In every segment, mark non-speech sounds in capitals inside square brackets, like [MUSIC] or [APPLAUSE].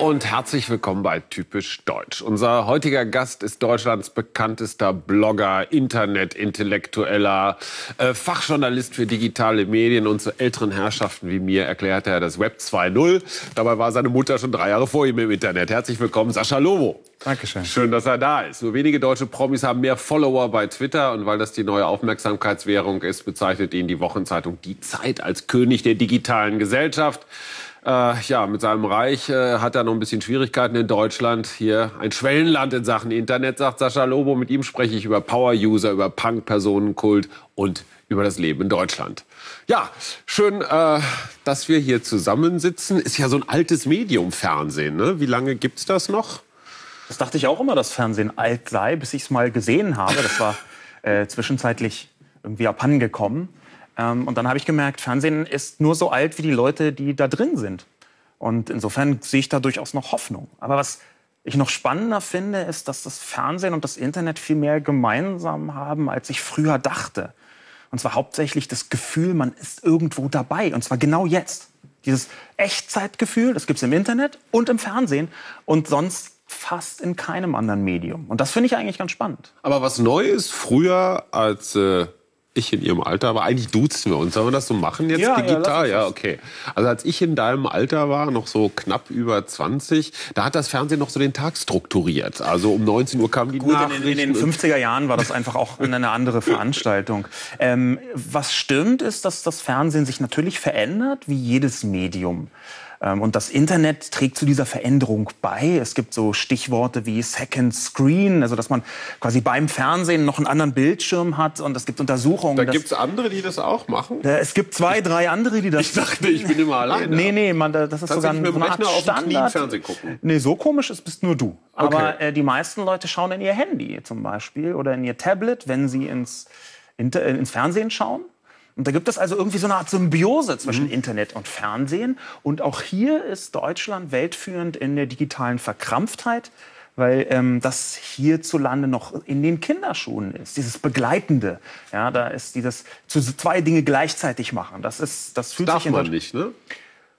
Und herzlich willkommen bei Typisch Deutsch. Unser heutiger Gast ist Deutschlands bekanntester Blogger, Internetintellektueller, äh, Fachjournalist für digitale Medien und zu älteren Herrschaften wie mir erklärte er das Web 2.0. Dabei war seine Mutter schon drei Jahre vor ihm im Internet. Herzlich willkommen, Sascha Lobo. Dankeschön. Schön, dass er da ist. Nur wenige deutsche Promis haben mehr Follower bei Twitter und weil das die neue Aufmerksamkeitswährung ist, bezeichnet ihn die Wochenzeitung Die Zeit als König der digitalen Gesellschaft. Äh, ja, mit seinem Reich äh, hat er noch ein bisschen Schwierigkeiten in Deutschland. Hier ein Schwellenland in Sachen Internet, sagt Sascha Lobo. Mit ihm spreche ich über Power-User, über Punk-Personenkult und über das Leben in Deutschland. Ja, schön, äh, dass wir hier zusammensitzen. Ist ja so ein altes Medium, Fernsehen. Ne? Wie lange gibt's das noch? Das dachte ich auch immer, dass Fernsehen alt sei, bis ich es mal gesehen habe. Das war äh, zwischenzeitlich irgendwie abhandengekommen. Ähm, und dann habe ich gemerkt, Fernsehen ist nur so alt wie die Leute, die da drin sind. Und insofern sehe ich da durchaus noch Hoffnung. Aber was ich noch spannender finde, ist, dass das Fernsehen und das Internet viel mehr gemeinsam haben, als ich früher dachte. Und zwar hauptsächlich das Gefühl, man ist irgendwo dabei. Und zwar genau jetzt. Dieses Echtzeitgefühl, das gibt es im Internet und im Fernsehen und sonst fast in keinem anderen Medium. Und das finde ich eigentlich ganz spannend. Aber was neu ist, früher als äh, ich in ihrem Alter war, eigentlich duzen wir uns. Sollen wir das so machen jetzt Ja, ja, digital? Ja, uns okay. Also als ich in deinem Alter war, noch so knapp über 20, da hat das Fernsehen noch so den Tag strukturiert. Also um 19 Uhr kamen die Gut, in Nachrichten. den, in den 50er Jahren war das einfach auch eine andere Veranstaltung. Ähm, was stimmt, ist, dass das Fernsehen sich natürlich verändert, wie jedes Medium. Ähm, und das Internet trägt zu dieser Veränderung bei. Es gibt so Stichworte wie Second Screen, also dass man quasi beim Fernsehen noch einen anderen Bildschirm hat. Und es gibt Untersuchungen. da dass- gibt's andere, die das auch machen? Äh, es gibt zwei, drei andere, die das. Ich dachte, ich bin immer alleine. Nee, nee, man, das ist sogar mit so eine Art Standard. Fernsehen gucken. Nee, so komisch ist bist nur du. Okay. Aber äh, die meisten Leute schauen in ihr Handy zum Beispiel oder in ihr Tablet, wenn sie ins, äh, ins Fernsehen schauen. Und da gibt es also irgendwie so eine Art Symbiose zwischen Mhm. Internet und Fernsehen. Und auch hier ist Deutschland weltführend in der digitalen Verkrampftheit, weil ähm, das hierzulande noch in den Kinderschuhen ist. Dieses Begleitende. Ja, da ist dieses zu zwei Dinge gleichzeitig machen. Das ist, das fühlt Darf sich in man Deutschland- nicht, ne?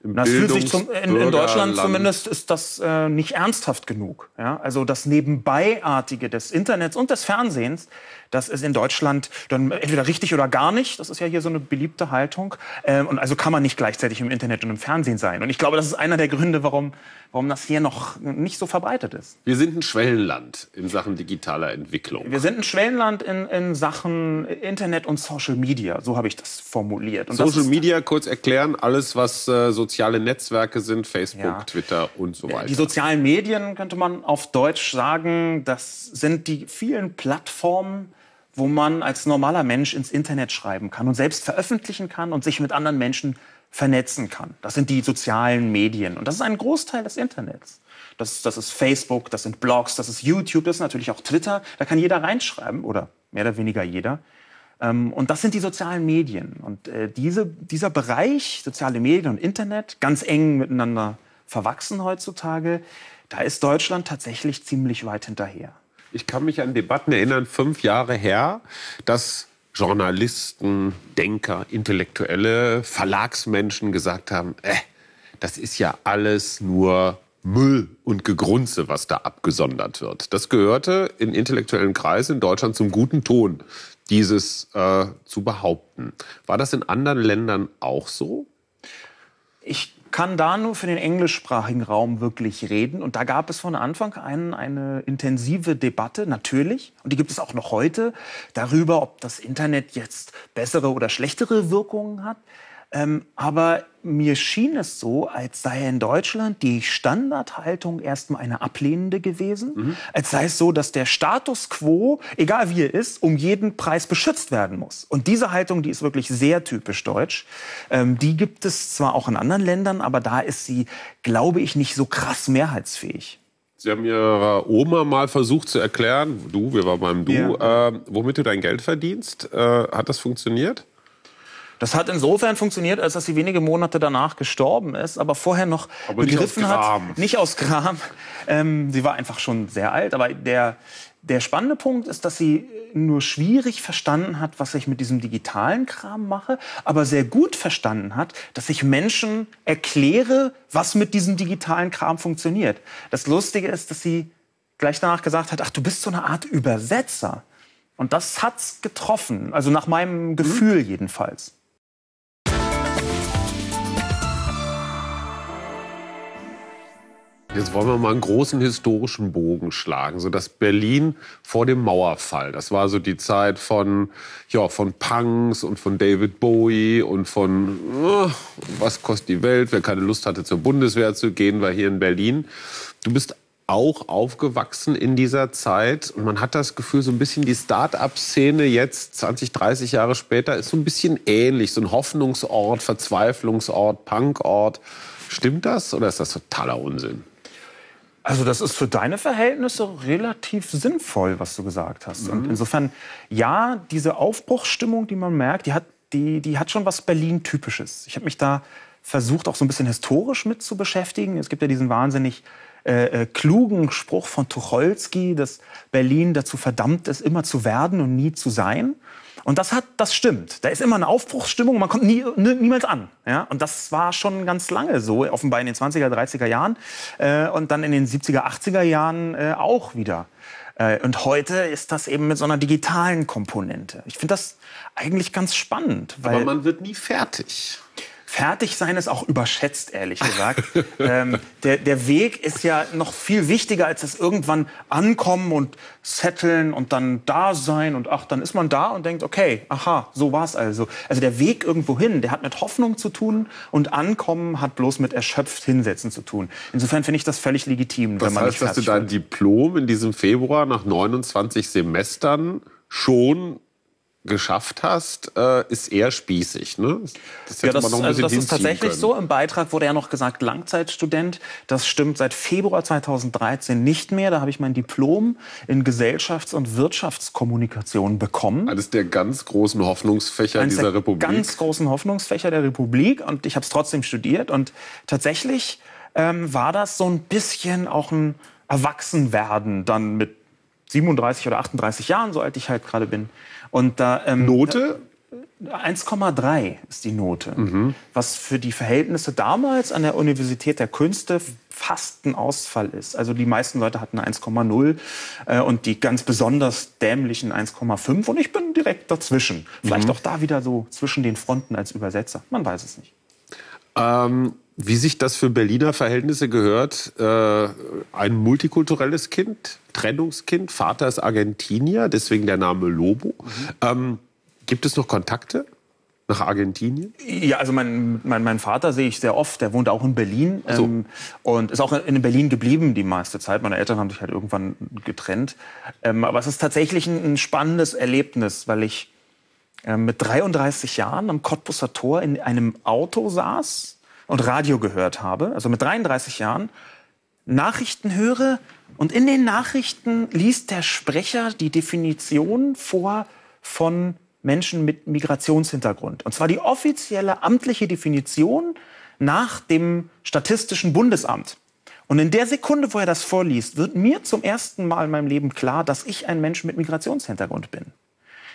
Das fühlt sich zum, in, in Deutschland zumindest ist das äh, nicht ernsthaft genug. Ja? Also das Nebenbeiartige des Internets und des Fernsehens, das ist in Deutschland dann entweder richtig oder gar nicht. Das ist ja hier so eine beliebte Haltung. Ähm, und also kann man nicht gleichzeitig im Internet und im Fernsehen sein. Und ich glaube, das ist einer der Gründe, warum, warum das hier noch nicht so verbreitet ist. Wir sind ein Schwellenland in Sachen digitaler Entwicklung. Wir sind ein Schwellenland in, in Sachen Internet und Social Media. So habe ich das formuliert. Und das Social ist- Media, kurz erklären, alles, was äh, soziale Netzwerke sind, Facebook, Ja. Twitter und so weiter. Die sozialen Medien, könnte man auf Deutsch sagen, das sind die vielen Plattformen, wo man als normaler Mensch ins Internet schreiben kann und selbst veröffentlichen kann und sich mit anderen Menschen vernetzen kann. Das sind die sozialen Medien. Und das ist ein Großteil des Internets. Das, das ist Facebook, das sind Blogs, das ist YouTube, das ist natürlich auch Twitter. Da kann jeder reinschreiben oder mehr oder weniger jeder. Ähm, und das sind die sozialen Medien. Und äh, diese, dieser Bereich, soziale Medien und Internet, ganz eng miteinander verwachsen heutzutage, da ist Deutschland tatsächlich ziemlich weit hinterher. Ich kann mich an Debatten erinnern, fünf Jahre her, dass Journalisten, Denker, Intellektuelle, Verlagsmenschen gesagt haben, äh, das ist ja alles nur Müll und Gegrunze, was da abgesondert wird. Das gehörte in intellektuellen Kreisen in Deutschland zum guten Ton, dieses äh, zu behaupten. War das in anderen Ländern auch so? Ich kann da nur für den englischsprachigen Raum wirklich reden. Und da gab es von Anfang an eine intensive Debatte, natürlich, und die gibt es auch noch heute, darüber, ob das Internet jetzt bessere oder schlechtere Wirkungen hat. Ähm, aber mir schien es so, als sei in Deutschland die Standardhaltung erstmal eine ablehnende gewesen. Als sei es so, dass der Status quo, egal wie er ist, um jeden Preis beschützt werden muss. Und diese Haltung, die ist wirklich sehr typisch deutsch. Ähm, die gibt es zwar auch in anderen Ländern, aber da ist sie, glaube ich, nicht so krass mehrheitsfähig. Sie haben Ihrer Oma mal versucht zu erklären, du, wir waren beim Du, Ja. äh, womit du dein Geld verdienst. Äh, hat das funktioniert? Das hat insofern funktioniert, als dass sie wenige Monate danach gestorben ist, aber vorher noch Aber nicht begriffen Gram. hat, nicht aus Gram. Ähm, sie war einfach schon sehr alt, aber der, der spannende Punkt ist, dass sie nur schwierig verstanden hat, was ich mit diesem digitalen Kram mache, aber sehr gut verstanden hat, dass ich Menschen erkläre, was mit diesem digitalen Kram funktioniert. Das Lustige ist, dass sie gleich danach gesagt hat, ach, du bist so eine Art Übersetzer. Und das hat's getroffen, also nach meinem Gefühl mhm. jedenfalls. Jetzt wollen wir mal einen großen historischen Bogen schlagen. So das Berlin vor dem Mauerfall. Das war so die Zeit von, ja, von Punks und von David Bowie und von, oh, was kostet die Welt? Wer keine Lust hatte, zur Bundeswehr zu gehen, war hier in Berlin. Du bist auch aufgewachsen in dieser Zeit und man hat das Gefühl, so ein bisschen die Start-up-Szene jetzt 20, 30 Jahre später ist so ein bisschen ähnlich, so ein Hoffnungsort, Verzweiflungsort, Punkort. Stimmt das oder ist das totaler Unsinn? Also das ist für deine Verhältnisse relativ sinnvoll, was du gesagt hast. Mhm. Und insofern, ja, diese Aufbruchsstimmung, die man merkt, die hat, die, die hat schon was Berlin-typisches. Ich habe mich da versucht, auch so ein bisschen historisch mit zu beschäftigen. Es gibt ja diesen wahnsinnig äh, äh, klugen Spruch von Tucholsky, dass Berlin dazu verdammt ist, immer zu werden und nie zu sein. Und das hat, das stimmt. Da ist immer eine Aufbruchsstimmung, man kommt nie, niemals an. Ja? Und das war schon ganz lange so, offenbar in den 20er, 30er Jahren äh, und dann in den 70er, 80er Jahren äh, auch wieder. Äh, und heute ist das eben mit so einer digitalen Komponente. Ich finde das eigentlich ganz spannend. Weil Aber man wird nie fertig. Fertigsein ist auch überschätzt, ehrlich gesagt. [LAUGHS] ähm, der, der Weg ist ja noch viel wichtiger, als das irgendwann ankommen und setteln und dann da sein und ach, dann ist man da und denkt, okay, aha, so war's also. Also der Weg irgendwo hin, der hat mit Hoffnung zu tun und Ankommen hat bloß mit erschöpft hinsetzen zu tun. Insofern finde ich das völlig legitim. Das heißt, dass du dein Diplom in diesem Februar nach 29 Semestern schon geschafft hast, äh, ist eher spießig. Ne? Das, ja, das, also das ist tatsächlich können. so. Im Beitrag wurde ja noch gesagt Langzeitstudent. Das stimmt seit Februar 2013 nicht mehr. Da habe ich mein Diplom in Gesellschafts- und Wirtschaftskommunikation bekommen. Eines der ganz großen Hoffnungsfächer Eines dieser der Republik. Ganz großen Hoffnungsfächer der Republik. Und ich habe es trotzdem studiert. Und tatsächlich ähm, war das so ein bisschen auch ein Erwachsenwerden dann mit 37 oder 38 Jahren, so alt ich halt gerade bin. Und da, ähm, Note? 1,3 ist die Note, mhm. was für die Verhältnisse damals an der Universität der Künste fast ein Ausfall ist. Also die meisten Leute hatten 1,0 äh, und die ganz besonders dämlichen 1,5 und ich bin direkt dazwischen. Vielleicht mhm. auch da wieder so zwischen den Fronten als Übersetzer. Man weiß es nicht. Ähm, wie sich das für Berliner Verhältnisse gehört, äh, ein multikulturelles Kind, Trennungskind, Vater ist Argentinier, deswegen der Name Lobo. Mhm. Ähm, gibt es noch Kontakte? nach Argentinien? Ja, also mein, mein, mein Vater sehe ich sehr oft. Der wohnt auch in Berlin so. ähm, und ist auch in Berlin geblieben die meiste Zeit. Meine Eltern haben sich halt irgendwann getrennt. Ähm, aber es ist tatsächlich ein, ein spannendes Erlebnis, weil ich äh, mit 33 Jahren am Cottbusser Tor in einem Auto saß und Radio gehört habe, also mit 33 Jahren, Nachrichten höre und in den Nachrichten liest der Sprecher die Definition vor von Menschen mit Migrationshintergrund. Und zwar die offizielle amtliche Definition nach dem Statistischen Bundesamt. Und in der Sekunde, wo er das vorliest, wird mir zum ersten Mal in meinem Leben klar, dass ich ein Mensch mit Migrationshintergrund bin.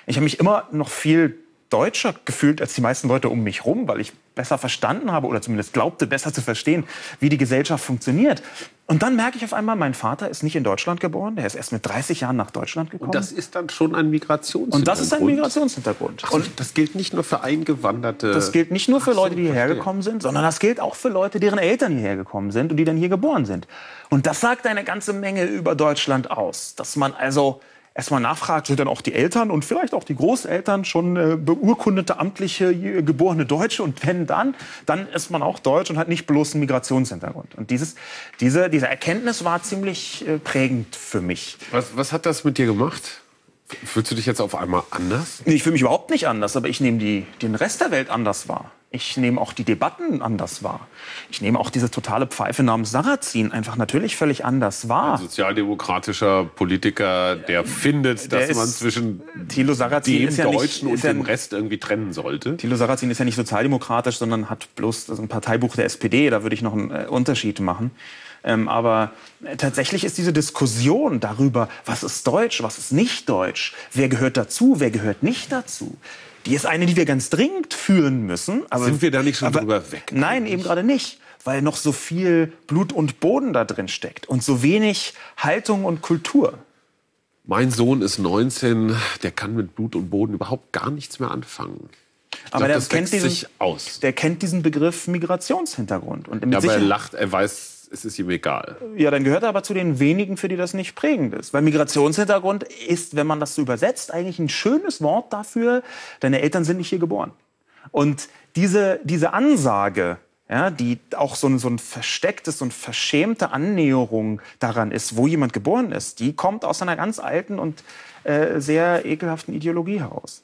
Ich habe mich immer noch viel deutscher gefühlt als die meisten Leute um mich rum, weil ich besser verstanden habe oder zumindest glaubte, besser zu verstehen, wie die Gesellschaft funktioniert. Und dann merke ich auf einmal, mein Vater ist nicht in Deutschland geboren, der ist erst mit 30 Jahren nach Deutschland gekommen. Und das ist dann schon ein Migrationshintergrund. Und das ist ein Migrationshintergrund. Ach, und das gilt nicht nur für Eingewanderte. Das gilt nicht nur für Leute, die hierher gekommen sind, sondern das gilt auch für Leute, deren Eltern hierher gekommen sind und die dann hier geboren sind. Und das sagt eine ganze Menge über Deutschland aus, dass man also erstmal nachfragt, sind dann auch die Eltern und vielleicht auch die Großeltern schon äh, beurkundete amtliche äh, geborene Deutsche und wenn dann, dann ist man auch Deutsch und hat nicht bloß einen Migrationshintergrund. Und dieses, diese, diese Erkenntnis war ziemlich äh, prägend für mich. Was, was hat das mit dir gemacht? Fühlst du dich jetzt auf einmal anders? Nee, ich fühle mich überhaupt nicht anders, aber ich nehme die, den Rest der Welt anders wahr. Ich nehme auch die Debatten anders wahr. Ich nehme auch diese totale Pfeife namens Sarrazin einfach natürlich völlig anders wahr. Ein sozialdemokratischer Politiker, der findet, der dass man zwischen Thilo Sarrazin dem ist ja Deutschen nicht, und dem Rest irgendwie trennen sollte. Thilo Sarrazin ist ja nicht sozialdemokratisch, sondern hat bloß ein Parteibuch der SPD. Da würde ich noch einen äh, Unterschied machen. Ähm, aber äh, tatsächlich ist diese Diskussion darüber, was ist Deutsch, was ist nicht Deutsch, wer gehört dazu, wer gehört nicht dazu, die ist eine, die wir ganz dringend führen müssen. Aber, Sind wir da nicht schon aber, drüber weg? Nein, eben gerade nicht. Weil noch so viel Blut und Boden da drin steckt und so wenig Haltung und Kultur. Mein Sohn ist 19, der kann mit Blut und Boden überhaupt gar nichts mehr anfangen. Ich aber glaub, der, kennt diesen, der kennt diesen Begriff Migrationshintergrund. Und ja, aber er lacht, er weiß es ist ihm egal. Ja, dann gehört er aber zu den wenigen, für die das nicht prägend ist. Weil Migrationshintergrund ist, wenn man das so übersetzt, eigentlich ein schönes Wort dafür, deine Eltern sind nicht hier geboren. Und diese, diese Ansage, ja, die auch so ein, so ein verstecktes und verschämte Annäherung daran ist, wo jemand geboren ist, die kommt aus einer ganz alten und äh, sehr ekelhaften Ideologie heraus.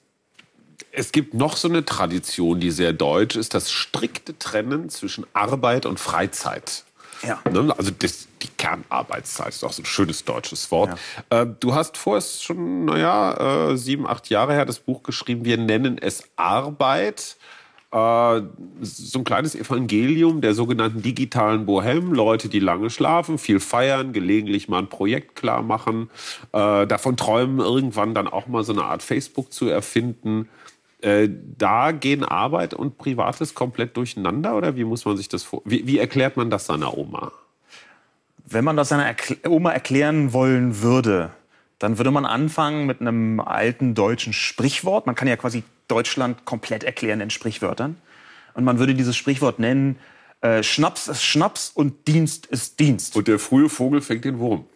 Es gibt noch so eine Tradition, die sehr deutsch ist, das strikte Trennen zwischen Arbeit und Freizeit. Ja. Ne? Also das, die Kernarbeitszeit ist auch so ein schönes deutsches Wort. Ja. Äh, du hast vor, es schon, naja, äh, sieben, acht Jahre her das Buch geschrieben, wir nennen es Arbeit. Äh, so ein kleines Evangelium der sogenannten digitalen Bohem, Leute, die lange schlafen, viel feiern, gelegentlich mal ein Projekt klar machen, äh, davon träumen, irgendwann dann auch mal so eine Art Facebook zu erfinden. Äh, da gehen Arbeit und Privates komplett durcheinander oder wie muss man sich das vor? Wie, wie erklärt man das seiner Oma? Wenn man das seiner Erkl Oma erklären wollen würde, dann würde man anfangen mit einem alten deutschen Sprichwort. Man kann ja quasi Deutschland komplett erklären in Sprichwörtern. Und man würde dieses Sprichwort nennen, äh, Schnaps ist Schnaps und Dienst ist Dienst. Und der frühe Vogel fängt den Wurm.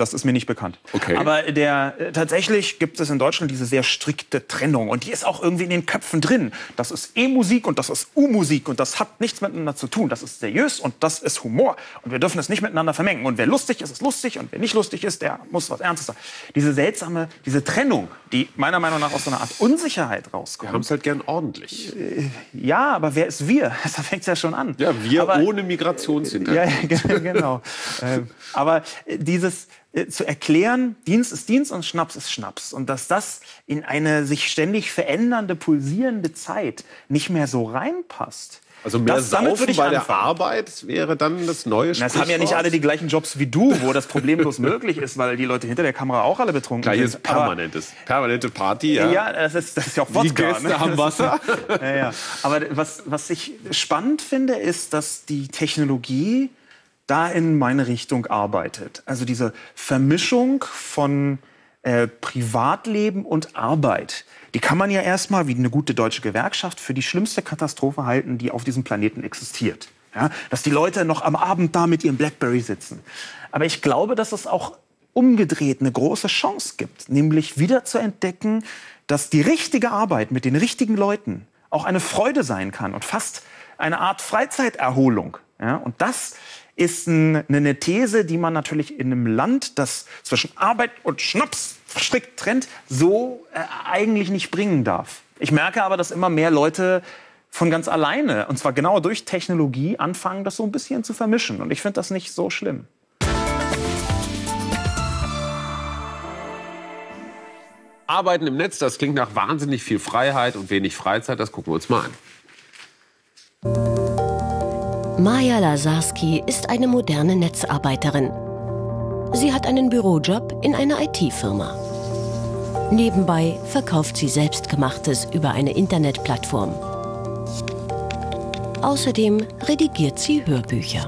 Das ist mir nicht bekannt. Okay. Aber der, äh, tatsächlich gibt es in Deutschland diese sehr strikte Trennung. Und die ist auch irgendwie in den Köpfen drin. Das ist E-Musik und das ist U-Musik. Und das hat nichts miteinander zu tun. Das ist seriös und das ist Humor. Und wir dürfen es nicht miteinander vermengen. Und wer lustig ist, ist lustig. Und wer nicht lustig ist, der muss was Ernstes sagen. Diese seltsame, diese Trennung, die meiner Meinung nach aus so einer Art Unsicherheit rauskommt. Wir haben es halt gern ordentlich. Äh, ja, aber wer ist wir? [LAUGHS] Da fängt es ja schon an. Ja, wir aber, ohne Migrationshintergrund. [LAUGHS] Ja, genau. [LAUGHS] Ähm, aber dieses äh, zu erklären, Dienst ist Dienst und Schnaps ist Schnaps. Und dass das in eine sich ständig verändernde, pulsierende Zeit nicht mehr so reinpasst. Also mehr das, Saufen bei anfangen. der Arbeit wäre dann das neue Sprichwort. Das haben ja nicht alle die gleichen Jobs wie du, wo das problemlos [LAUGHS] möglich ist, weil die Leute hinter der Kamera auch alle betrunken Gleiches sind. permanentes, permanente Party, ja. Ja, das ist, das ist ja auch Wodka. Die Gäste ne? haben Wasser. [LAUGHS] ja, ja. Aber was, was ich spannend finde, ist, dass die Technologie da in meine Richtung arbeitet. Also diese Vermischung von äh, Privatleben und Arbeit, die kann man ja erstmal wie eine gute deutsche Gewerkschaft für die schlimmste Katastrophe halten, die auf diesem Planeten existiert. Ja, dass die Leute noch am Abend da mit ihrem Blackberry sitzen. Aber ich glaube, dass es auch umgedreht eine große Chance gibt, nämlich wieder zu entdecken, dass die richtige Arbeit mit den richtigen Leuten auch eine Freude sein kann und fast eine Art Freizeiterholung. Ja, und das ist eine These, die man natürlich in einem Land, das zwischen Arbeit und Schnaps strikt trennt, so äh, eigentlich nicht bringen darf. Ich merke aber, dass immer mehr Leute von ganz alleine, und zwar genau durch Technologie, anfangen, das so ein bisschen zu vermischen. Und ich finde das nicht so schlimm. Arbeiten im Netz, das klingt nach wahnsinnig viel Freiheit und wenig Freizeit. Das gucken wir uns mal an. Maja Lasarski ist eine moderne Netzarbeiterin. Sie hat einen Bürojob in einer IT-Firma. Nebenbei verkauft sie Selbstgemachtes über eine Internetplattform. Außerdem redigiert sie Hörbücher.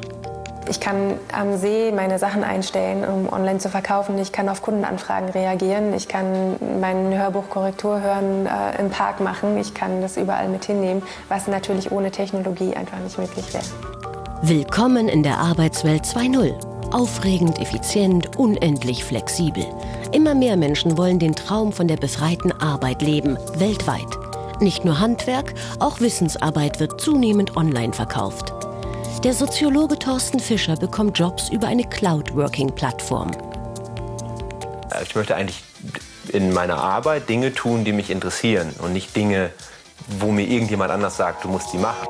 Ich kann am See meine Sachen einstellen, um online zu verkaufen. Ich kann auf Kundenanfragen reagieren. Ich kann mein Hörbuch Korrektur hören äh, im Park machen. Ich kann das überall mit hinnehmen, was natürlich ohne Technologie einfach nicht möglich wäre. Willkommen in der Arbeitswelt 2.0. Aufregend, effizient, unendlich flexibel. Immer mehr Menschen wollen den Traum von der befreiten Arbeit leben, weltweit. Nicht nur Handwerk, auch Wissensarbeit wird zunehmend online verkauft. Der Soziologe Thorsten Fischer bekommt Jobs über eine Cloud-Working-Plattform. Ich möchte eigentlich in meiner Arbeit Dinge tun, die mich interessieren und nicht Dinge wo mir irgendjemand anders sagt, du musst die machen.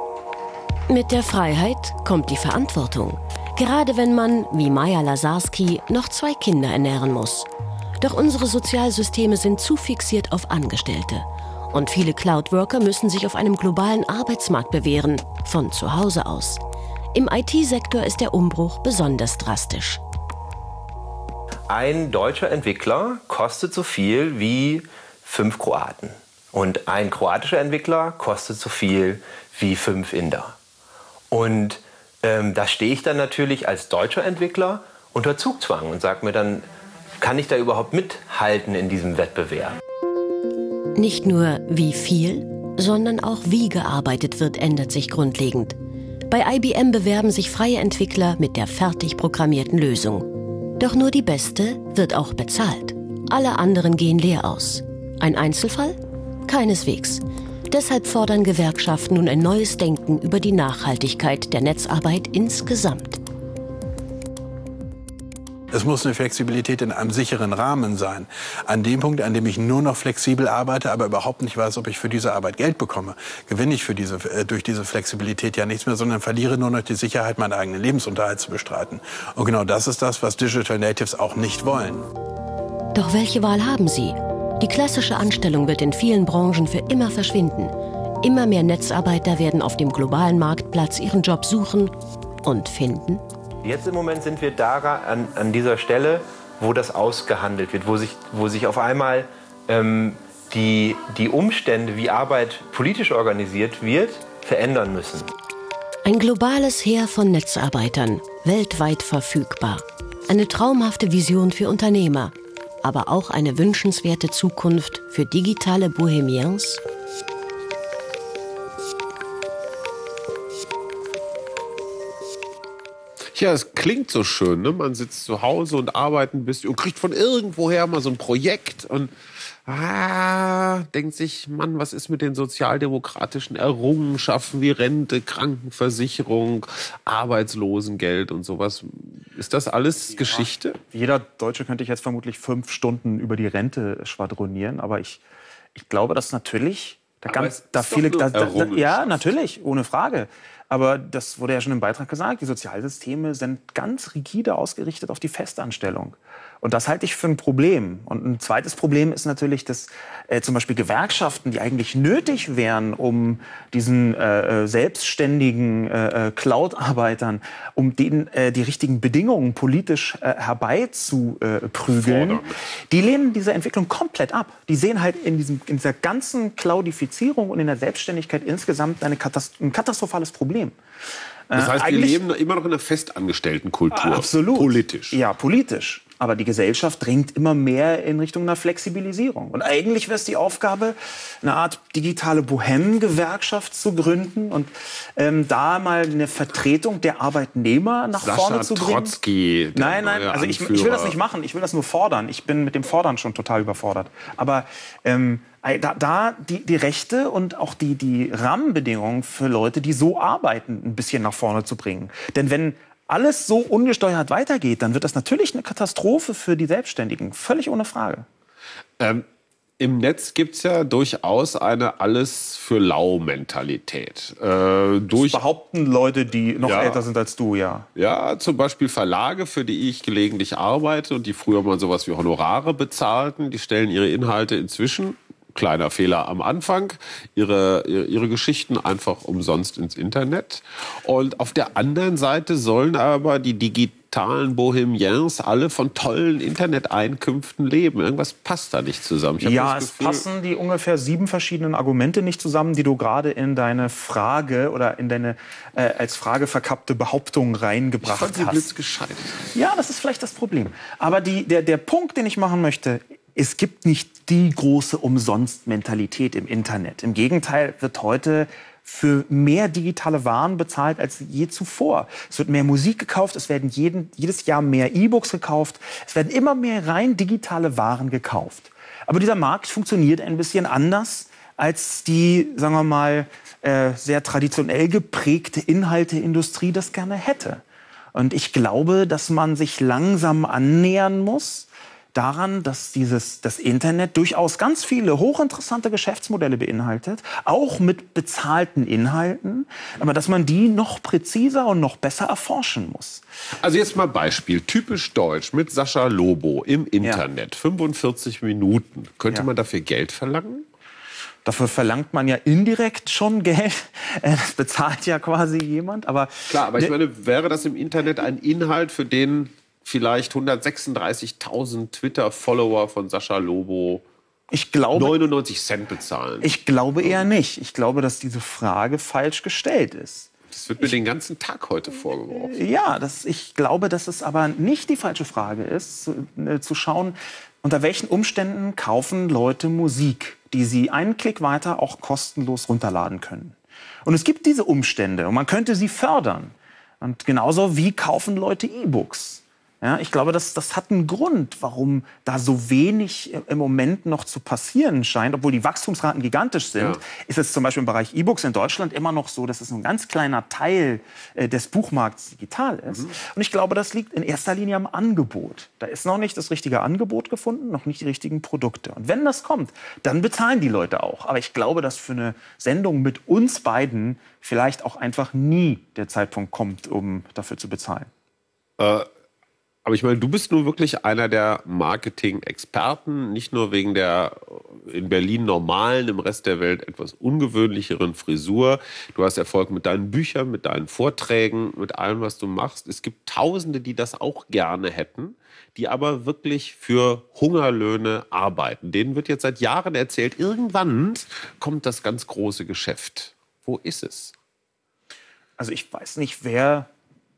Mit der Freiheit kommt die Verantwortung. Gerade wenn man, wie Maja Lazarski, noch zwei Kinder ernähren muss. Doch unsere Sozialsysteme sind zu fixiert auf Angestellte. Und viele Cloud-Worker müssen sich auf einem globalen Arbeitsmarkt bewähren, von zu Hause aus. Im IT-Sektor ist der Umbruch besonders drastisch. Ein deutscher Entwickler kostet so viel wie fünf Kroaten. Und ein kroatischer Entwickler kostet so viel wie fünf Inder. Und ähm, da stehe ich dann natürlich als deutscher Entwickler unter Zugzwang und sage mir dann, kann ich da überhaupt mithalten in diesem Wettbewerb? Nicht nur wie viel, sondern auch wie gearbeitet wird, ändert sich grundlegend. Bei IBM bewerben sich freie Entwickler mit der fertig programmierten Lösung. Doch nur die beste wird auch bezahlt. Alle anderen gehen leer aus. Ein Einzelfall? Keineswegs. Deshalb fordern Gewerkschaften nun ein neues Denken über die Nachhaltigkeit der Netzarbeit insgesamt. Es muss eine Flexibilität in einem sicheren Rahmen sein. An dem Punkt, an dem ich nur noch flexibel arbeite, aber überhaupt nicht weiß, ob ich für diese Arbeit Geld bekomme, gewinne ich für diese, äh, durch diese Flexibilität ja nichts mehr, sondern verliere nur noch die Sicherheit, meinen eigenen Lebensunterhalt zu bestreiten. Und genau das ist das, was Digital Natives auch nicht wollen. Doch welche Wahl haben sie? Die klassische Anstellung wird in vielen Branchen für immer verschwinden. Immer mehr Netzarbeiter werden auf dem globalen Marktplatz ihren Job suchen und finden. Jetzt im Moment sind wir da an, an dieser Stelle, wo das ausgehandelt wird, wo sich, wo sich auf einmal ähm, die, die Umstände, wie Arbeit politisch organisiert wird, verändern müssen. Ein globales Heer von Netzarbeitern, weltweit verfügbar. Eine traumhafte Vision für Unternehmer, aber auch eine wünschenswerte Zukunft für digitale Bohemiens? Ja, es klingt so schön. Ne? Man sitzt zu Hause und arbeitet ein bisschen und kriegt von irgendwoher mal so ein Projekt und ah, denkt sich, Mann, was ist mit den sozialdemokratischen Errungenschaften wie Rente, Krankenversicherung, Arbeitslosengeld und sowas? Ist das alles ja. Geschichte? Jeder Deutsche könnte ich jetzt vermutlich fünf Stunden über die Rente schwadronieren, aber ich, ich glaube, dass natürlich da, ganz, da viele, da, da, ja, natürlich, ohne Frage. Aber das wurde ja schon im Beitrag gesagt, die Sozialsysteme sind ganz rigide ausgerichtet auf die Festanstellung. Und das halte ich für ein Problem. Und ein zweites Problem ist natürlich, dass äh, zum Beispiel Gewerkschaften, die eigentlich nötig wären, um diesen äh, äh selbstständigen äh, äh, Cloud-Arbeitern, um denen äh, die richtigen Bedingungen politisch äh, herbeizuprügeln, die lehnen diese Entwicklung komplett ab. Die sehen halt in, diesem, in dieser ganzen Cloudifizierung und in der Selbstständigkeit insgesamt eine Katast ein katastrophales Problem. Das heißt, wir leben immer noch in einer festangestellten Kultur. Absolut. Politisch. Ja, politisch. Aber die Gesellschaft drängt immer mehr in Richtung einer Flexibilisierung. Und eigentlich wäre es die Aufgabe, eine Art digitale Bohem-Gewerkschaft zu gründen und ähm, da mal eine Vertretung der Arbeitnehmer nach Sascha vorne zu bringen. Trotzki, nein, nein, also ich, ich, will das nicht machen. Ich will das nur fordern. Ich bin mit dem Fordern schon total überfordert. Aber ähm, da, da die, die Rechte und auch die, die Rahmenbedingungen für Leute, die so arbeiten, ein bisschen nach vorne zu bringen. Denn wenn alles so ungesteuert weitergeht, dann wird das natürlich eine Katastrophe für die Selbstständigen. Völlig ohne Frage. Ähm, Im Netz gibt es ja durchaus eine Alles für Lau-Mentalität. Äh, durch behaupten Leute, die noch ja, älter sind als du, ja. Ja, zum Beispiel Verlage, für die ich gelegentlich arbeite und die früher mal sowas wie Honorare bezahlten, die stellen ihre Inhalte inzwischen kleiner Fehler am Anfang, ihre, ihre Geschichten einfach umsonst ins Internet. Und auf der anderen Seite sollen aber die digitalen Bohemiens alle von tollen Interneteinkünften leben. Irgendwas passt da nicht zusammen. Ja, es passen die ungefähr sieben verschiedenen Argumente nicht zusammen, die du gerade in deine Frage oder in deine äh, als Frage verkappte Behauptung reingebracht ich fand sie hast. Blitzgescheit. Ja, das ist vielleicht das Problem. Aber die, der, der Punkt, den ich machen möchte, es gibt nicht die große Umsonst-Mentalität im Internet. Im Gegenteil wird heute für mehr digitale Waren bezahlt als je zuvor. Es wird mehr Musik gekauft, es werden jeden, jedes Jahr mehr E-Books gekauft, es werden immer mehr rein digitale Waren gekauft. Aber dieser Markt funktioniert ein bisschen anders als die, sagen wir mal, äh, sehr traditionell geprägte Inhalteindustrie das gerne hätte. Und ich glaube, dass man sich langsam annähern muss daran, dass dieses, das Internet durchaus ganz viele hochinteressante Geschäftsmodelle beinhaltet, auch mit bezahlten Inhalten, aber dass man die noch präziser und noch besser erforschen muss. Also jetzt mal Beispiel, typisch deutsch mit Sascha Lobo im Internet, ja. 45 Minuten. Könnte ja. man dafür Geld verlangen? Dafür verlangt man ja indirekt schon Geld. [LAUGHS] Das bezahlt ja quasi jemand. Aber Klar, aber ich ne meine, wäre das im Internet ein Inhalt, für den vielleicht 136.000 Twitter-Follower von Sascha Lobo ich glaube, 99 Cent bezahlen? Ich glaube eher nicht. Ich glaube, dass diese Frage falsch gestellt ist. Das wird mir ich, den ganzen Tag heute vorgeworfen. Ja, das, ich glaube, dass es aber nicht die falsche Frage ist, zu, äh, zu schauen, unter welchen Umständen kaufen Leute Musik, die sie einen Klick weiter auch kostenlos runterladen können. Und es gibt diese Umstände und man könnte sie fördern. Und genauso wie kaufen Leute E-Books. Ja, ich glaube, das, das hat einen Grund, warum da so wenig im Moment noch zu passieren scheint, obwohl die Wachstumsraten gigantisch sind. Ja. Ist es zum Beispiel im Bereich E-Books in Deutschland immer noch so, dass es ein ganz kleiner Teil äh, des Buchmarkts digital ist. Mhm. Und ich glaube, das liegt in erster Linie am Angebot. Da ist noch nicht das richtige Angebot gefunden, noch nicht die richtigen Produkte. Und wenn das kommt, dann bezahlen die Leute auch. Aber ich glaube, dass für eine Sendung mit uns beiden vielleicht auch einfach nie der Zeitpunkt kommt, um dafür zu bezahlen. Äh aber ich meine, du bist nun wirklich einer der Marketing-Experten, nicht nur wegen der in Berlin normalen, im Rest der Welt etwas ungewöhnlicheren Frisur. Du hast Erfolg mit deinen Büchern, mit deinen Vorträgen, mit allem, was du machst. Es gibt Tausende, die das auch gerne hätten, die aber wirklich für Hungerlöhne arbeiten. Denen wird jetzt seit Jahren erzählt, irgendwann kommt das ganz große Geschäft. Wo ist es? Also ich weiß nicht, wer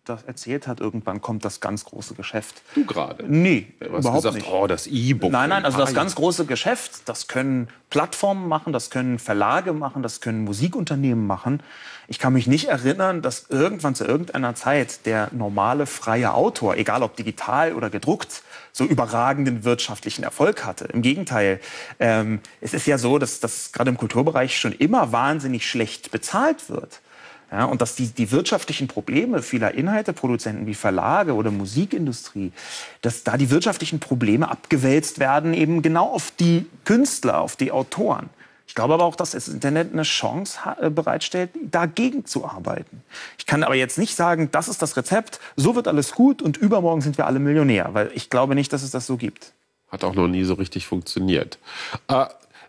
das erzählt hat, irgendwann kommt das ganz große Geschäft. Du gerade? Nee, du überhaupt gesagt, nicht. Oh, das E-Book. Nein, nein, also das ganz große Geschäft, das können Plattformen machen, das können Verlage machen, das können Musikunternehmen machen. Ich kann mich nicht erinnern, dass irgendwann zu irgendeiner Zeit der normale freie Autor, egal ob digital oder gedruckt, so überragenden wirtschaftlichen Erfolg hatte. Im Gegenteil, ähm, es ist ja so, dass das gerade im Kulturbereich schon immer wahnsinnig schlecht bezahlt wird. Ja, und dass die, die wirtschaftlichen Probleme vieler Inhalteproduzenten wie Verlage oder Musikindustrie, dass da die wirtschaftlichen Probleme abgewälzt werden, eben genau auf die Künstler, auf die Autoren. Ich glaube aber auch, dass das Internet eine Chance äh, bereitstellt, dagegen zu arbeiten. Ich kann aber jetzt nicht sagen, das ist das Rezept, so wird alles gut und übermorgen sind wir alle Millionär, weil ich glaube nicht, dass es das so gibt. Hat auch noch nie so richtig funktioniert. Äh,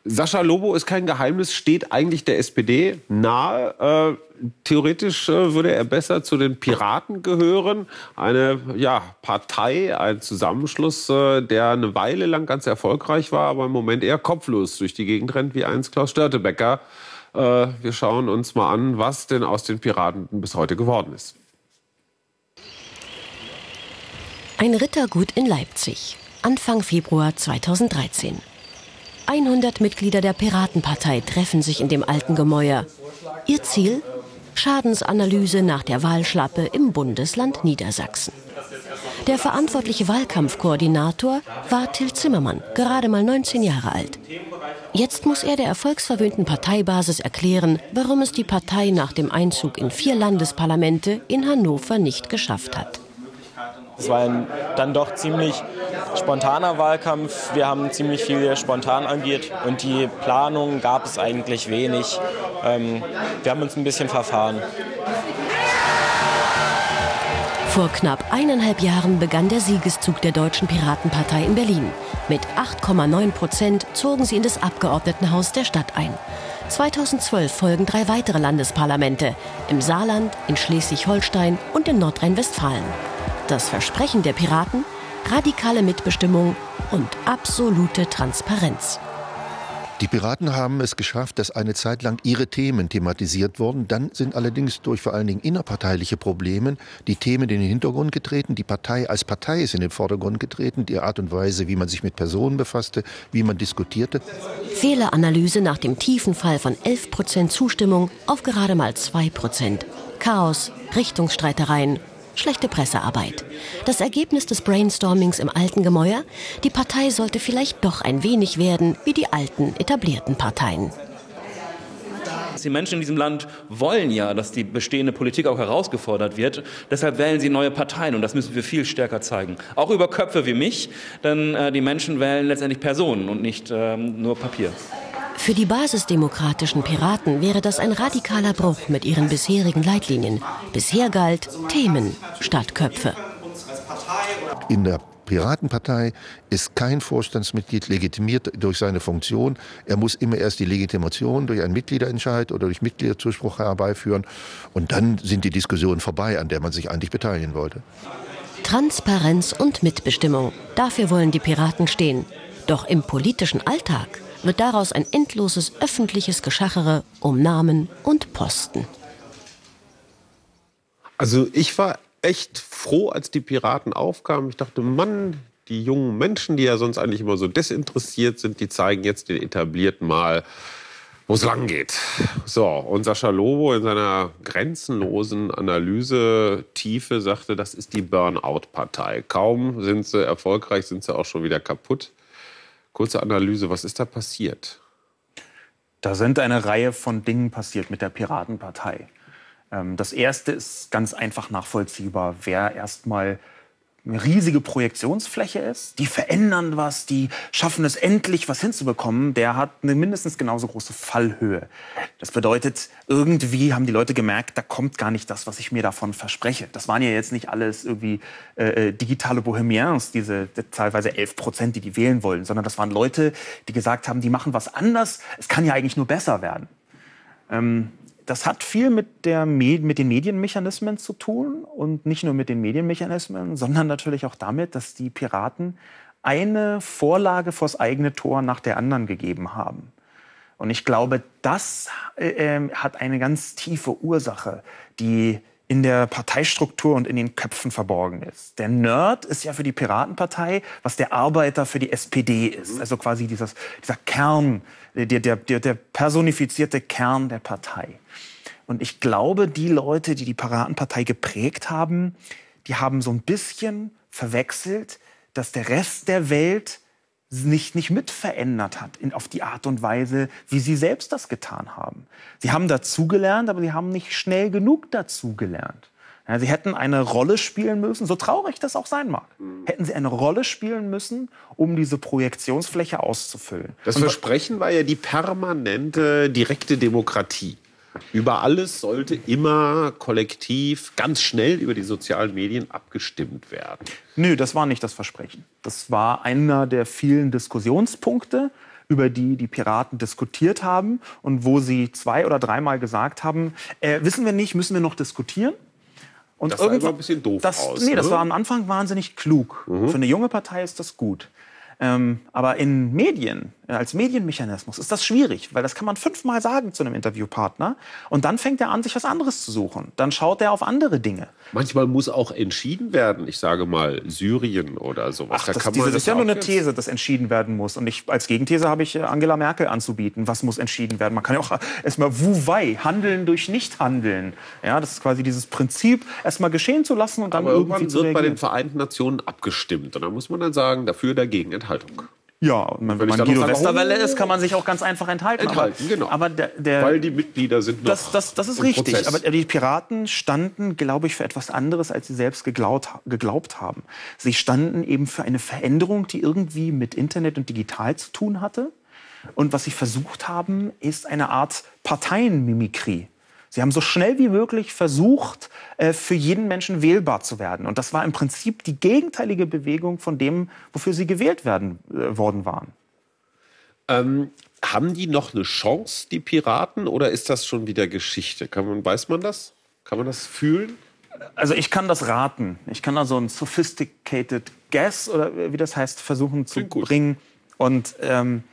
Sascha Lobo ist kein Geheimnis, steht eigentlich der SPD nahe. Äh, theoretisch äh, würde er besser zu den Piraten gehören. Eine ja, Partei, ein Zusammenschluss, äh, der eine Weile lang ganz erfolgreich war, aber im Moment eher kopflos durch die Gegend rennt wie einst Klaus Störtebecker. Äh, wir schauen uns mal an, was denn aus den Piraten bis heute geworden ist. Ein Rittergut in Leipzig, Anfang Februar 2013. 100 Mitglieder der Piratenpartei treffen sich in dem alten Gemäuer. Ihr Ziel? Schadensanalyse nach der Wahlschlappe im Bundesland Niedersachsen. Der verantwortliche Wahlkampfkoordinator war Till Zimmermann, gerade mal 19 Jahre alt. Jetzt muss er der erfolgsverwöhnten Parteibasis erklären, warum es die Partei nach dem Einzug in vier Landesparlamente in Hannover nicht geschafft hat. Es war ein dann doch ziemlich spontaner Wahlkampf. Wir haben ziemlich viel spontan agiert und die Planung gab es eigentlich wenig. Ähm, wir haben uns ein bisschen verfahren. Vor knapp eineinhalb Jahren begann der Siegeszug der Deutschen Piratenpartei in Berlin. Mit 8,9 Prozent zogen sie in das Abgeordnetenhaus der Stadt ein. 2012 folgen drei weitere Landesparlamente im Saarland, in Schleswig-Holstein und in Nordrhein-Westfalen. Das Versprechen der Piraten? Radikale Mitbestimmung und absolute Transparenz. Die Piraten haben es geschafft, dass eine Zeit lang ihre Themen thematisiert wurden. Dann sind allerdings durch vor allen Dingen innerparteiliche Probleme die Themen in den Hintergrund getreten. Die Partei als Partei ist in den Vordergrund getreten. Die Art und Weise, wie man sich mit Personen befasste, wie man diskutierte. Fehleranalyse nach dem tiefen Fall von 11 Prozent Zustimmung auf gerade mal 2 Prozent. Chaos, Richtungsstreitereien schlechte Pressearbeit. Das Ergebnis des Brainstormings im alten Gemäuer? Die Partei sollte vielleicht doch ein wenig werden wie die alten etablierten Parteien. Die Menschen in diesem Land wollen ja, dass die bestehende Politik auch herausgefordert wird. Deshalb wählen sie neue Parteien und das müssen wir viel stärker zeigen. Auch über Köpfe wie mich, denn äh, die Menschen wählen letztendlich Personen und nicht ähm, nur Papier. Für die basisdemokratischen Piraten wäre das ein radikaler Bruch mit ihren bisherigen Leitlinien. Bisher galt Themen statt Köpfe. In der Piratenpartei ist kein Vorstandsmitglied legitimiert durch seine Funktion. Er muss immer erst die Legitimation durch einen Mitgliederentscheid oder durch Mitgliederzuspruch herbeiführen. Und dann sind die Diskussionen vorbei, an der man sich eigentlich beteiligen wollte. Transparenz und Mitbestimmung. Dafür wollen die Piraten stehen. Doch im politischen Alltag wird daraus ein endloses öffentliches Geschachere um Namen und Posten. Also ich war echt froh, als die Piraten aufkamen. Ich dachte, Mann, die jungen Menschen, die ja sonst eigentlich immer so desinteressiert sind, die zeigen jetzt den etablierten mal, wo es lang geht. So, und Sascha Lobo in seiner grenzenlosen Analyse-Tiefe sagte, das ist die Burnout-Partei. Kaum sind sie erfolgreich, sind sie auch schon wieder kaputt. Kurze Analyse, was ist da passiert? Da sind eine Reihe von Dingen passiert mit der Piratenpartei. Ähm, das erste ist ganz einfach nachvollziehbar. Wer erstmal eine riesige Projektionsfläche ist, die verändern was, die schaffen es endlich, was hinzubekommen, der hat eine mindestens genauso große Fallhöhe. Das bedeutet, irgendwie haben die Leute gemerkt, da kommt gar nicht das, was ich mir davon verspreche. Das waren ja jetzt nicht alles irgendwie äh, äh digitale Bohemians, diese teilweise 11 Prozent, die die wählen wollen, sondern das waren Leute, die gesagt haben, die machen was anders, es kann ja eigentlich nur besser werden. Ähm, das hat viel mit, der, mit den Medienmechanismen zu tun und nicht nur mit den Medienmechanismen, sondern natürlich auch damit, dass die Piraten eine Vorlage vors eigene Tor nach der anderen gegeben haben. Und ich glaube, das äh, ähm, hat eine ganz tiefe Ursache, die in der Parteistruktur und in den Köpfen verborgen ist. Der Nerd ist ja für die Piratenpartei, was der Arbeiter für die SPD ist. Also quasi dieses, dieser Kern, der, der, der, der personifizierte Kern der Partei. Und ich glaube, die Leute, die die Piratenpartei geprägt haben, die haben so ein bisschen verwechselt, dass der Rest der Welt nicht, nicht mit verändert hat in, auf die Art und Weise, wie sie selbst das getan haben. Sie haben dazugelernt, aber sie haben nicht schnell genug dazugelernt. Ja, sie hätten eine Rolle spielen müssen, so traurig das auch sein mag. Hätten sie eine Rolle spielen müssen, um diese Projektionsfläche auszufüllen. Das Versprechen war ja die permanente direkte Demokratie. Über alles sollte immer kollektiv ganz schnell über die sozialen Medien abgestimmt werden. Nö, das war nicht das Versprechen. Das war einer der vielen Diskussionspunkte, über die die Piraten diskutiert haben und wo sie zwei oder dreimal gesagt haben, äh, wissen wir nicht, müssen wir noch diskutieren? Und das sah ein bisschen doof das, aus. Nee, ne? das war am Anfang wahnsinnig klug. Mhm. Für eine junge Partei ist das gut. Ähm, aber in Medien, als Medienmechanismus, ist das schwierig, weil das kann man fünfmal sagen zu einem Interviewpartner und dann fängt er an, sich was anderes zu suchen. Dann schaut er auf andere Dinge. Manchmal muss auch entschieden werden, ich sage mal Syrien oder sowas. Ach, das, da diese, das ist ja nur eine These, dass entschieden werden muss. Und ich, als Gegenthese habe ich äh, Angela Merkel anzubieten. Was muss entschieden werden? Man kann ja auch erstmal Wu-Wei, handeln durch Nichthandeln. Ja, das ist quasi dieses Prinzip, erstmal geschehen zu lassen und dann Aber irgendwie irgendwann wird bei den Vereinten Nationen abgestimmt. Und dann muss man dann sagen, dafür, dagegen Enthaltung. Ja, und wenn, wenn man Guido Westerwelle ist, kann man sich auch ganz einfach enthalten. Enthalten, aber, genau. Aber der, der, Weil die Mitglieder sind noch Das, das, das ist richtig. Prozess. Aber die Piraten standen, glaube ich, für etwas anderes, als sie selbst geglaubt, geglaubt haben. Sie standen eben für eine Veränderung, die irgendwie mit Internet und digital zu tun hatte. Und was sie versucht haben, ist eine Art Parteienmimikrie. Sie haben so schnell wie möglich versucht, äh, für jeden Menschen wählbar zu werden. Und das war im Prinzip die gegenteilige Bewegung von dem, wofür sie gewählt werden, äh, worden waren. Ähm, haben die noch eine Chance, die Piraten, oder ist das schon wieder Geschichte? Kann man, weiß man das? Kann man das fühlen? Also ich kann das raten. Ich kann da so ein sophisticated guess oder wie das heißt versuchen zu bringen. Und ähm,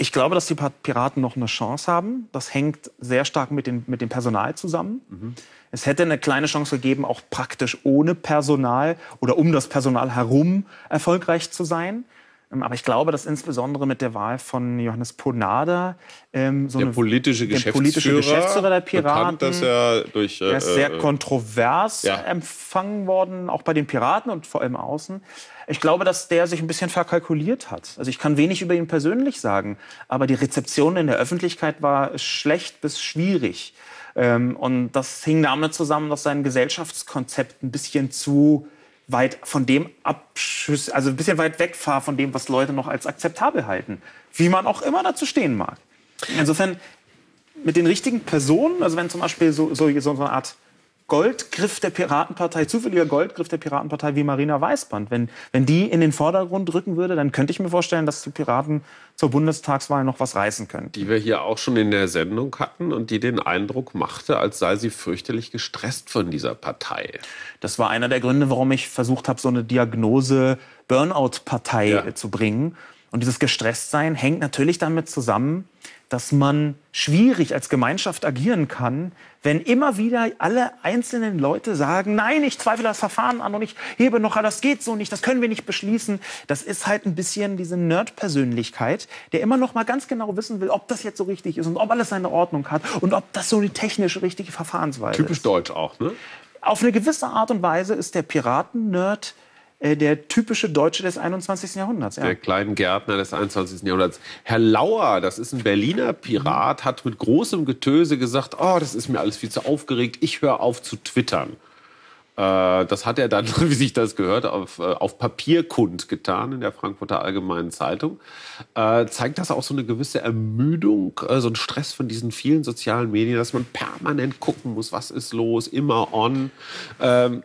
ich glaube, dass die Piraten noch eine Chance haben. Das hängt sehr stark mit, den, mit dem Personal zusammen. Mhm. Es hätte eine kleine Chance gegeben, auch praktisch ohne Personal oder um das Personal herum erfolgreich zu sein. Ähm, aber ich glaube, dass insbesondere mit der Wahl von Johannes Ponada ähm, so der eine, politische der Geschäftsführer, politische Geschäftsführer der Piraten, bekannt, dass er durch äh, der ist sehr äh, kontrovers ja. empfangen worden, auch bei den Piraten und vor allem außen. Ich glaube, dass der sich ein bisschen verkalkuliert hat. Also ich kann wenig über ihn persönlich sagen, aber die Rezeption in der Öffentlichkeit war schlecht bis schwierig. Ähm, und das hing damit zusammen, dass sein Gesellschaftskonzept ein bisschen zu weit von dem abschüss, also ein bisschen weit weg von dem, was Leute noch als akzeptabel halten. Wie man auch immer dazu stehen mag. Insofern mit den richtigen Personen, also wenn zum Beispiel so, so, so eine Art Goldgriff der Piratenpartei, zufälliger Goldgriff der Piratenpartei wie Marina Weißband. Wenn, wenn die in den Vordergrund rücken würde, dann könnte ich mir vorstellen, dass die Piraten zur Bundestagswahl noch was reißen können. Die wir hier auch schon in der Sendung hatten und die den Eindruck machte, als sei sie fürchterlich gestresst von dieser Partei. Das war einer der Gründe, warum ich versucht habe, so eine Diagnose Burnout-Partei Ja. zu bringen. Und dieses Gestresstsein hängt natürlich damit zusammen, dass man schwierig als Gemeinschaft agieren kann, wenn immer wieder alle einzelnen Leute sagen, nein, ich zweifle das Verfahren an und ich hebe noch, das geht so nicht, das können wir nicht beschließen. Das ist halt ein bisschen diese Nerd-Persönlichkeit, der immer noch mal ganz genau wissen will, ob das jetzt so richtig ist und ob alles seine Ordnung hat und ob das so die technisch richtige Verfahrensweise Typisch ist. deutsch auch, ne? Auf eine gewisse Art und Weise ist der Piraten-Nerd der typische Deutsche des 21. Jahrhunderts. Ja. Der kleinen Gärtner des 21. Jahrhunderts. Herr Lauer, das ist ein Berliner Pirat, hat mit großem Getöse gesagt, oh, das ist mir alles viel zu aufgeregt, ich höre auf zu twittern. Äh, Das hat er dann, [LAUGHS] wie sich das gehört, auf, äh, auf Papier kundgetan in der Frankfurter Allgemeinen Zeitung. Äh, zeigt das auch so eine gewisse Ermüdung, äh, so ein Stress von diesen vielen sozialen Medien, dass man permanent gucken muss, was ist los, immer on. Ähm,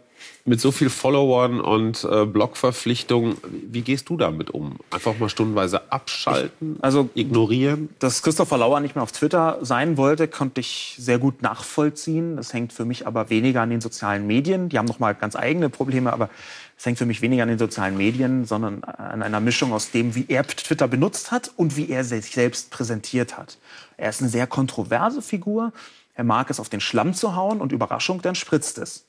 mit so viel Followern und äh, Blogverpflichtungen, wie gehst du damit um? Einfach mal stundenweise abschalten, also ignorieren? Dass Christopher Lauer nicht mehr auf Twitter sein wollte, konnte ich sehr gut nachvollziehen. Das hängt für mich aber weniger an den sozialen Medien. Die haben noch mal ganz eigene Probleme, aber es hängt für mich weniger an den sozialen Medien, sondern an einer Mischung aus dem, wie er Twitter benutzt hat und wie er sich selbst präsentiert hat. Er ist eine sehr kontroverse Figur. Er mag es, auf den Schlamm zu hauen und Überraschung, dann spritzt es.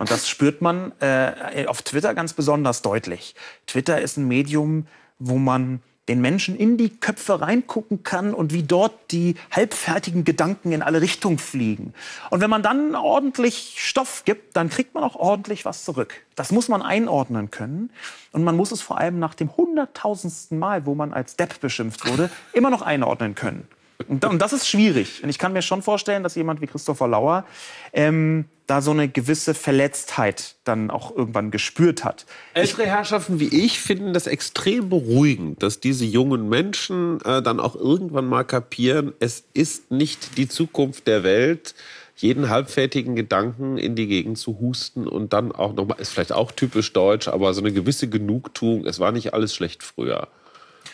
Und das spürt man äh, auf Twitter ganz besonders deutlich. Twitter ist ein Medium, wo man den Menschen in die Köpfe reingucken kann und wie dort die halbfertigen Gedanken in alle Richtungen fliegen. Und wenn man dann ordentlich Stoff gibt, dann kriegt man auch ordentlich was zurück. Das muss man einordnen können. Und man muss es vor allem nach dem hunderttausendsten Mal, wo man als Depp beschimpft wurde, immer noch einordnen können. Und, und das ist schwierig. Und ich kann mir schon vorstellen, dass jemand wie Christopher Lauer ähm, da so eine gewisse Verletztheit dann auch irgendwann gespürt hat. Ältere Herrschaften wie ich finden das extrem beruhigend, dass diese jungen Menschen äh, dann auch irgendwann mal kapieren, es ist nicht die Zukunft der Welt, jeden halbfertigen Gedanken in die Gegend zu husten und dann auch nochmal, ist vielleicht auch typisch deutsch, aber so eine gewisse Genugtuung, es war nicht alles schlecht früher,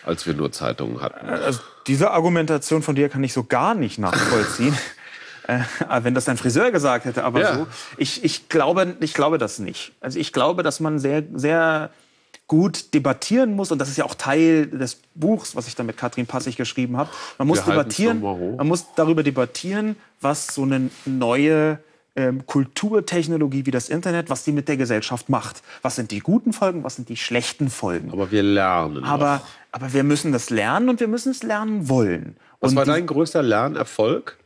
als wir nur Zeitungen hatten. Also diese Argumentation von dir kann ich so gar nicht nachvollziehen. [LAUGHS] Äh, wenn das dein Friseur gesagt hätte, aber Ja. so. Ich, ich, glaube, ich glaube das nicht. Also ich glaube, dass man sehr, sehr gut debattieren muss und das ist ja auch Teil des Buchs, was ich da mit Katrin Passig geschrieben habe. Man muss Wir debattieren, man muss darüber debattieren, was so eine neue ähm, Kulturtechnologie wie das Internet, was die mit der Gesellschaft macht. Was sind die guten Folgen, was sind die schlechten Folgen? Aber wir lernen. Aber, noch. aber wir müssen das lernen und wir müssen es lernen wollen. Was und war dein größter Lernerfolg?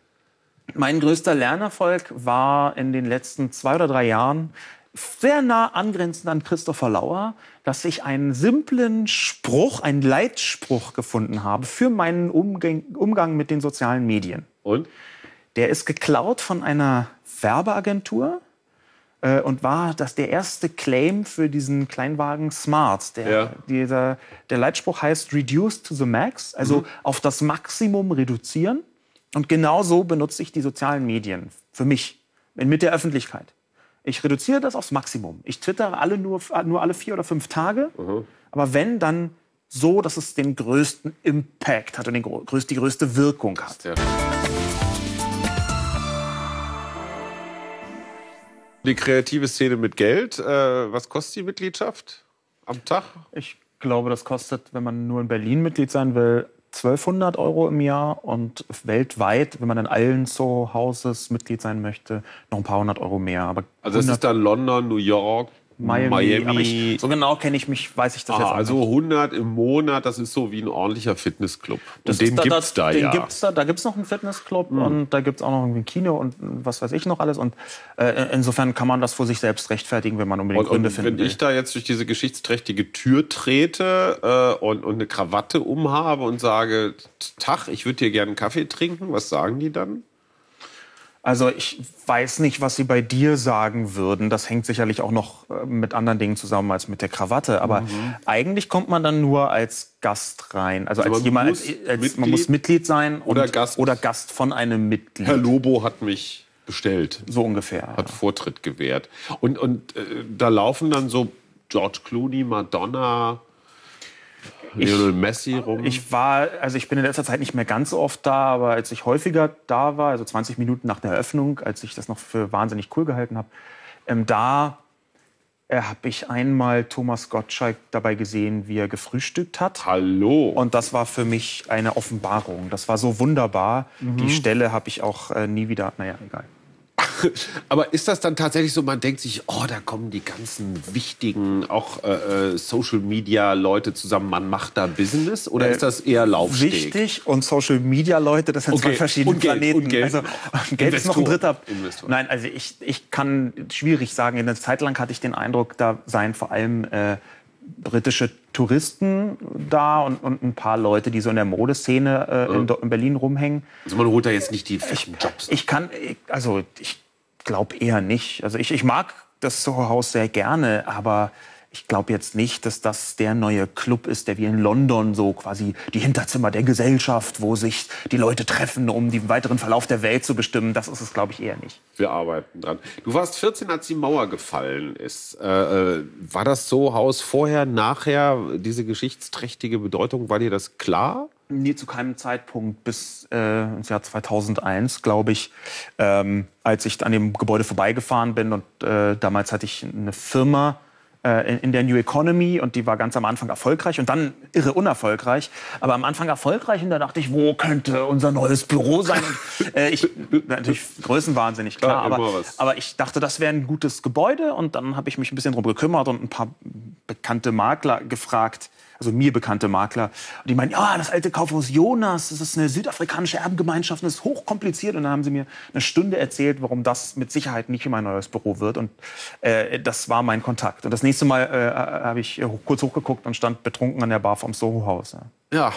mein größter Lernerfolg war in den letzten zwei oder drei Jahren sehr nah angrenzend an Christopher Lauer, dass ich einen simplen Spruch, einen Leitspruch gefunden habe für meinen Umgang, Umgang mit den sozialen Medien. Und? Der ist geklaut von einer Werbeagentur äh, und war das der erste Claim für diesen Kleinwagen Smart. Der, Ja. dieser, der Leitspruch heißt Reduce to the Max, also auf das Maximum reduzieren. Und genau so benutze ich die sozialen Medien für mich, mit der Öffentlichkeit. Ich reduziere das aufs Maximum. Ich twittere alle nur, nur alle vier oder fünf Tage. Aber wenn, dann so, dass es den größten Impact hat und den, die größte Wirkung hat. Ja. Die kreative Szene mit Geld, äh, was kostet die Mitgliedschaft am Tag? Ich glaube, das kostet, wenn man nur in Berlin Mitglied sein will, 1200 Euro im Jahr und weltweit, wenn man in allen so Houses Mitglied sein möchte, noch ein paar hundert Euro mehr. Aber Also das 100 ist dann London, New York, Miami. Miami. Ich, so genau kenne ich mich, weiß ich das Ah, jetzt auch also nicht. 100 im Monat, das ist so wie ein ordentlicher Fitnessclub. Das und den ist gibt's da, den ja. Gibt's da da gibt's noch einen Fitnessclub und da gibt's auch noch irgendwie ein Kino und was weiß ich noch alles. Und äh, insofern kann man das vor sich selbst rechtfertigen, wenn man unbedingt Und, Gründe und finden wenn will. ich da jetzt durch diese geschichtsträchtige Tür trete äh, und, und eine Krawatte umhabe und sage, Tag, ich würde hier gerne einen Kaffee trinken, was sagen die dann? Also ich weiß nicht, was sie bei dir sagen würden. Das hängt sicherlich auch noch äh, mit anderen Dingen zusammen als mit der Krawatte. Aber Mhm. eigentlich kommt man dann nur als Gast rein. Also, Also als man jemand, muss als, als, Mitglied man muss Mitglied sein oder und, Gast. oder Gast von einem Mitglied. Herr Lobo hat mich bestellt, So ungefähr. hat Vortritt gewährt. Und, und äh, da laufen dann so George Clooney, Madonna, Lionel Messi rum. Ich war, also ich bin in letzter Zeit nicht mehr ganz so oft da, aber als ich häufiger da war, also 20 Minuten nach der Eröffnung, als ich das noch für wahnsinnig cool gehalten habe, ähm, da äh, habe ich einmal Thomas Gottschalk dabei gesehen, wie er gefrühstückt hat. Hallo. Und das war für mich eine Offenbarung. Das war so wunderbar. Die Stelle habe ich auch äh, nie wieder. Naja, egal. [LAUGHS] Aber ist das dann tatsächlich so, man denkt sich, oh, da kommen die ganzen wichtigen, auch äh, äh, Social-Media-Leute zusammen, man macht da Business? Oder Äh, ist das eher Laufsteg? Wichtig und Social Media Leute, das sind Okay, zwei verschiedene und Geld, Planeten. und Geld also noch. [LAUGHS] Geld ist noch ein dritter. Investoren. Nein, also ich, ich kann schwierig sagen. Eine Zeit lang hatte ich den Eindruck, da seien vor allem äh, britische Touristen da und, und ein paar Leute, die so in der Modeszene äh, in, in Berlin rumhängen. Also man holt da jetzt nicht die Jobs. Ich kann, ich- also ich glaube eher nicht. Also ich, ich mag das Soho-Haus sehr gerne, aber ich glaube jetzt nicht, dass das der neue Club ist, der wie in London so quasi die Hinterzimmer der Gesellschaft, wo sich die Leute treffen, um den weiteren Verlauf der Welt zu bestimmen. Das ist es, glaube ich, eher nicht. Wir arbeiten dran. Du warst 14, als die Mauer gefallen ist. Äh, äh, war das so Haus vorher, nachher, diese geschichtsträchtige Bedeutung, war dir das klar? Nie zu keinem Zeitpunkt bis äh, ins Jahr 2001, glaube ich, ähm, als ich an dem Gebäude vorbeigefahren bin. Und äh, damals hatte ich eine Firma äh, in, in der New Economy und die war ganz am Anfang erfolgreich und dann irre unerfolgreich. Aber am Anfang erfolgreich und da dachte ich, wo könnte unser neues Büro sein? Und, äh, ich, natürlich größenwahnsinnig, klar. Immer aber, aber ich dachte, das wäre ein gutes Gebäude und dann habe ich mich ein bisschen drum gekümmert und ein paar bekannte Makler gefragt, also mir bekannte Makler. Und die meinen, ja, das alte Kaufhaus Jonas, das ist eine südafrikanische Erbengemeinschaft, das ist hochkompliziert. Und dann haben sie mir eine Stunde erzählt, warum das mit Sicherheit nicht mein neues Büro wird. Und äh, das war mein Kontakt. Und das nächste Mal äh, habe ich äh, kurz hochgeguckt und stand betrunken an der Bar vom Soho-Haus. Ja. Ja.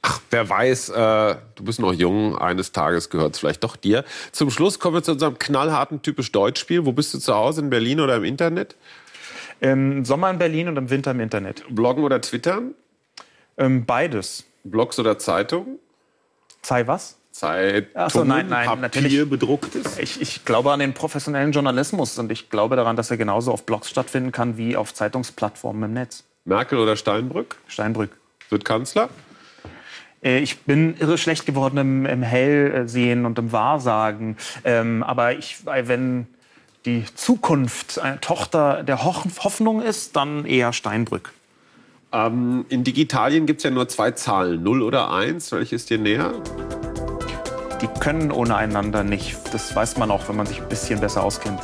Ach, wer weiß, äh, du bist noch jung, eines Tages gehört es vielleicht doch dir. Zum Schluss kommen wir zu unserem knallharten typisch Deutschspiel. Wo bist du zu Hause, in Berlin oder im Internet? Im Sommer in Berlin und im Winter im Internet. Bloggen oder Twittern? Ähm, beides. Blogs oder Zeitung? Sei was? Zeitung, Ach so, nein, nein, Papier natürlich. bedrucktes? Ich, ich glaube an den professionellen Journalismus und ich glaube daran, dass er genauso auf Blogs stattfinden kann wie auf Zeitungsplattformen im Netz. Merkel oder Steinbrück? Steinbrück. Wird Kanzler? Äh, Ich bin irre schlecht geworden im, im Hellsehen und im Wahrsagen. Ähm, aber ich, weil wenn die Zukunft eine Tochter der Hoffnung ist, dann eher Steinbrück. Ähm, in Digitalien gibt es ja nur zwei Zahlen, 0 oder 1. Welche ist dir näher? Die können ohne einander nicht. Das weiß man auch, wenn man sich ein bisschen besser auskennt.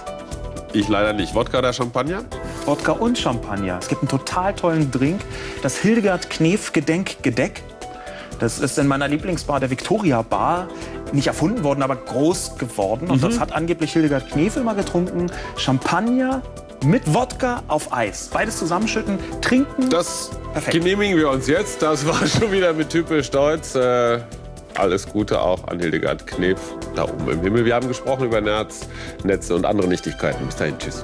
Ich leider nicht. Wodka oder Champagner? Wodka und Champagner. Es gibt einen total tollen Drink, das Hildegard Knef Gedenk Gedeck. Das ist in meiner Lieblingsbar, der Victoria Bar, nicht erfunden worden, aber groß geworden. Und das hat angeblich Hildegard Knef immer getrunken. Champagner mit Wodka auf Eis. Beides zusammenschütten, trinken. Das Perfekt. genehmigen wir uns jetzt. Das war [LAUGHS] schon wieder mit typisch Deutsch. Äh, alles Gute auch an Hildegard Knef da oben im Himmel. Wir haben gesprochen über Nerz, Netze und andere Nichtigkeiten. Bis dahin, tschüss.